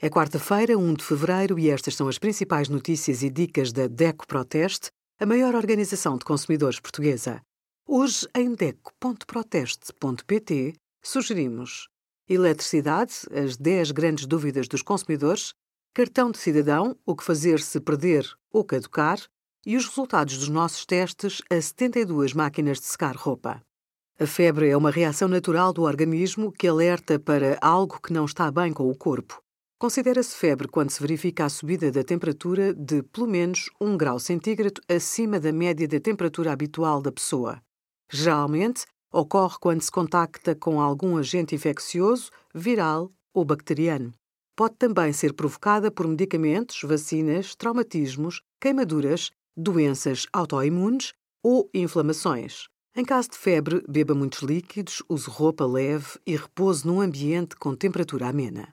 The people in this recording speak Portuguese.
É quarta-feira, 1 de fevereiro, e estas são as principais notícias e dicas da DECO Proteste, a maior organização de consumidores portuguesa. Hoje, em DECO.proteste.pt, sugerimos eletricidade, as 10 grandes dúvidas dos consumidores, cartão de cidadão, o que fazer se perder ou caducar, e os resultados dos nossos testes a 72 máquinas de secar roupa. A febre é uma reação natural do organismo que alerta para algo que não está bem com o corpo. Considera-se febre quando se verifica a subida da temperatura de pelo menos 1 grau centígrado acima da média da temperatura habitual da pessoa. Geralmente, ocorre quando se contacta com algum agente infeccioso, viral ou bacteriano. Pode também ser provocada por medicamentos, vacinas, traumatismos, queimaduras, doenças autoimunes ou inflamações. Em caso de febre, beba muitos líquidos, use roupa leve e repouse num ambiente com temperatura amena.